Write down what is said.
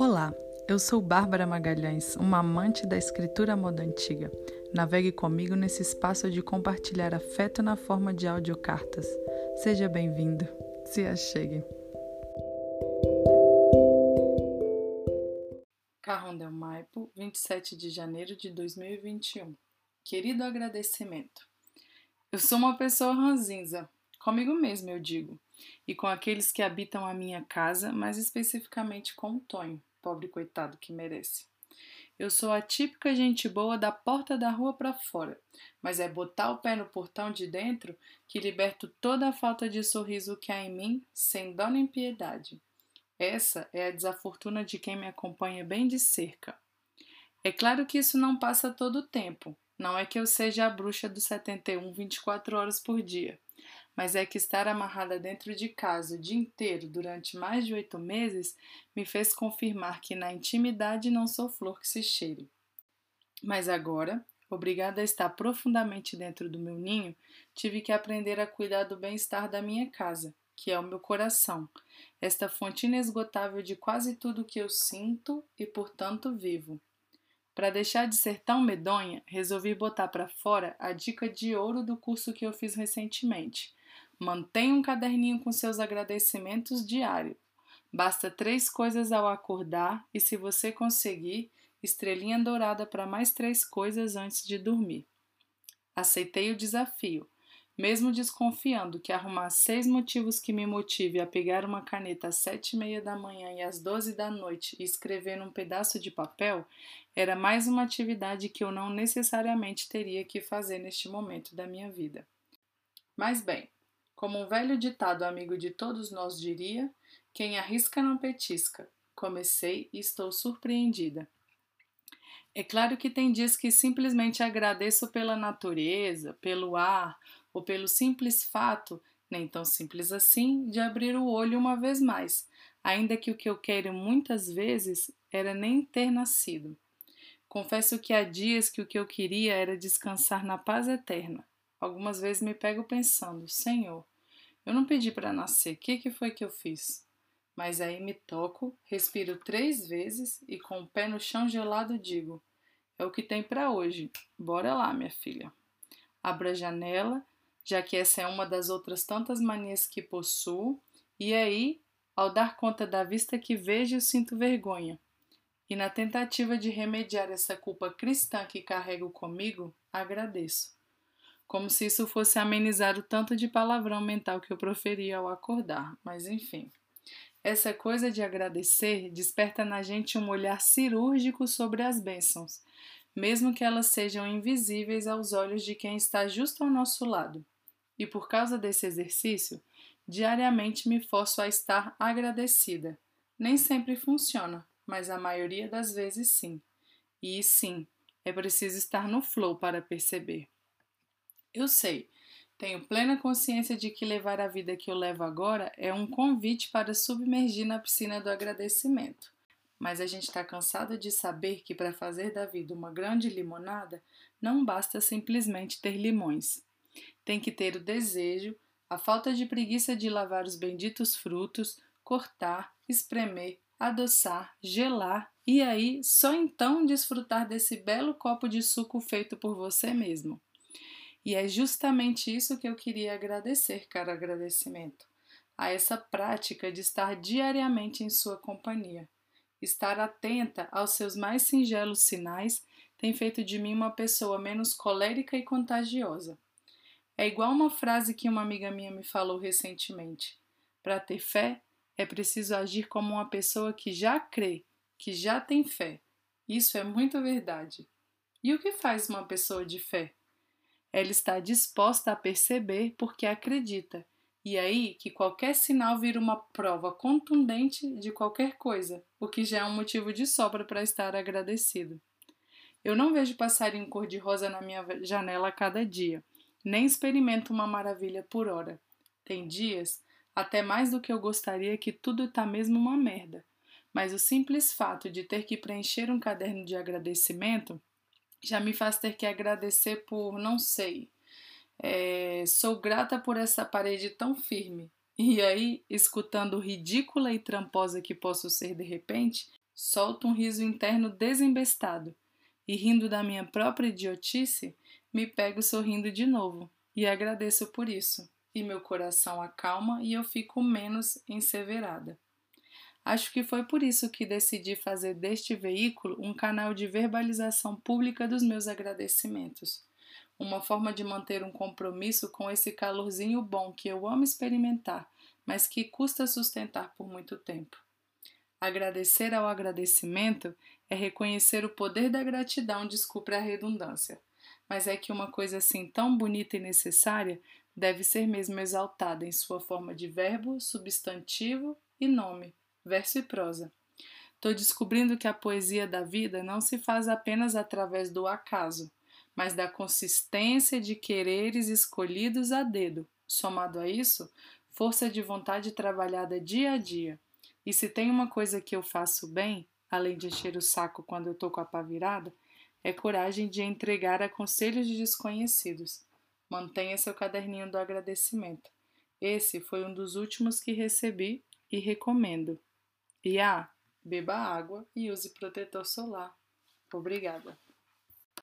Olá, eu sou Bárbara Magalhães, uma amante da escritura moda antiga. Navegue comigo nesse espaço de compartilhar afeto na forma de audiocartas. Seja bem-vindo, se achegue. Carrondel Maipo, 27 de janeiro de 2021. Querido agradecimento. Eu sou uma pessoa ranzinza, comigo mesma eu digo, e com aqueles que habitam a minha casa, mais especificamente com o Tonho, pobre coitado que merece. Eu sou a típica gente boa da porta da rua para fora, mas é botar o pé no portão de dentro que liberto toda a falta de sorriso que há em mim, sem dó nem piedade. Essa é a desafortuna de quem me acompanha bem de cerca. É claro que isso não passa todo o tempo, não é que eu seja a bruxa do 71 24 horas por dia, mas é que estar amarrada dentro de casa o dia inteiro durante mais de oito meses me fez confirmar que na intimidade não sou flor que se cheire. Mas agora, obrigada a estar profundamente dentro do meu ninho, tive que aprender a cuidar do bem-estar da minha casa, que é o meu coração, esta fonte inesgotável de quase tudo que eu sinto e, portanto, vivo. Para deixar de ser tão medonha, resolvi botar para fora a dica de ouro do curso que eu fiz recentemente. Mantenha um caderninho com seus agradecimentos diário. Basta três coisas ao acordar e, se você conseguir, estrelinha dourada para mais três coisas antes de dormir. Aceitei o desafio mesmo desconfiando que arrumar seis motivos que me motive a pegar uma caneta às sete e meia da manhã e às doze da noite e escrever num pedaço de papel era mais uma atividade que eu não necessariamente teria que fazer neste momento da minha vida. Mas bem, como um velho ditado amigo de todos nós diria, quem arrisca não petisca. Comecei e estou surpreendida. É claro que tem dias que simplesmente agradeço pela natureza, pelo ar, ou pelo simples fato, nem tão simples assim, de abrir o olho uma vez mais, ainda que o que eu quero muitas vezes era nem ter nascido. Confesso que há dias que o que eu queria era descansar na paz eterna. Algumas vezes me pego pensando, Senhor, eu não pedi para nascer, o que, que foi que eu fiz? Mas aí me toco, respiro três vezes e com o pé no chão gelado digo: É o que tem para hoje. Bora lá, minha filha. Abra a janela já que essa é uma das outras tantas manias que possuo, e aí, ao dar conta da vista que vejo, sinto vergonha. E na tentativa de remediar essa culpa cristã que carrego comigo, agradeço. Como se isso fosse amenizar o tanto de palavrão mental que eu proferia ao acordar, mas enfim. Essa coisa de agradecer desperta na gente um olhar cirúrgico sobre as bênçãos, mesmo que elas sejam invisíveis aos olhos de quem está justo ao nosso lado. E por causa desse exercício, diariamente me forço a estar agradecida. Nem sempre funciona, mas a maioria das vezes sim. E sim, é preciso estar no flow para perceber. Eu sei, tenho plena consciência de que levar a vida que eu levo agora é um convite para submergir na piscina do agradecimento. Mas a gente está cansado de saber que para fazer da vida uma grande limonada não basta simplesmente ter limões. Tem que ter o desejo, a falta de preguiça de lavar os benditos frutos, cortar, espremer, adoçar, gelar e aí só então desfrutar desse belo copo de suco feito por você mesmo. E é justamente isso que eu queria agradecer, cara agradecimento, a essa prática de estar diariamente em sua companhia. Estar atenta aos seus mais singelos sinais tem feito de mim uma pessoa menos colérica e contagiosa. É igual uma frase que uma amiga minha me falou recentemente. Para ter fé, é preciso agir como uma pessoa que já crê, que já tem fé. Isso é muito verdade. E o que faz uma pessoa de fé? Ela está disposta a perceber porque acredita, e aí que qualquer sinal vira uma prova contundente de qualquer coisa, o que já é um motivo de sobra para estar agradecido. Eu não vejo passarinho cor-de-rosa na minha janela a cada dia nem experimento uma maravilha por hora. Tem dias, até mais do que eu gostaria, que tudo está mesmo uma merda. Mas o simples fato de ter que preencher um caderno de agradecimento já me faz ter que agradecer por, não sei, é, sou grata por essa parede tão firme. E aí, escutando ridícula e tramposa que posso ser de repente, solto um riso interno desembestado e, rindo da minha própria idiotice, me pego sorrindo de novo e agradeço por isso, e meu coração acalma e eu fico menos enseverada. Acho que foi por isso que decidi fazer deste veículo um canal de verbalização pública dos meus agradecimentos. Uma forma de manter um compromisso com esse calorzinho bom que eu amo experimentar, mas que custa sustentar por muito tempo. Agradecer ao agradecimento é reconhecer o poder da gratidão, desculpe a redundância. Mas é que uma coisa assim tão bonita e necessária deve ser mesmo exaltada em sua forma de verbo, substantivo e nome verso e prosa. Estou descobrindo que a poesia da vida não se faz apenas através do acaso, mas da consistência de quereres escolhidos a dedo. Somado a isso, força de vontade trabalhada dia a dia. E se tem uma coisa que eu faço bem, além de encher o saco quando eu tô com a pá virada, é coragem de entregar a conselhos de desconhecidos. Mantenha seu caderninho do agradecimento. Esse foi um dos últimos que recebi e recomendo. E ah, beba água e use protetor solar. Obrigada.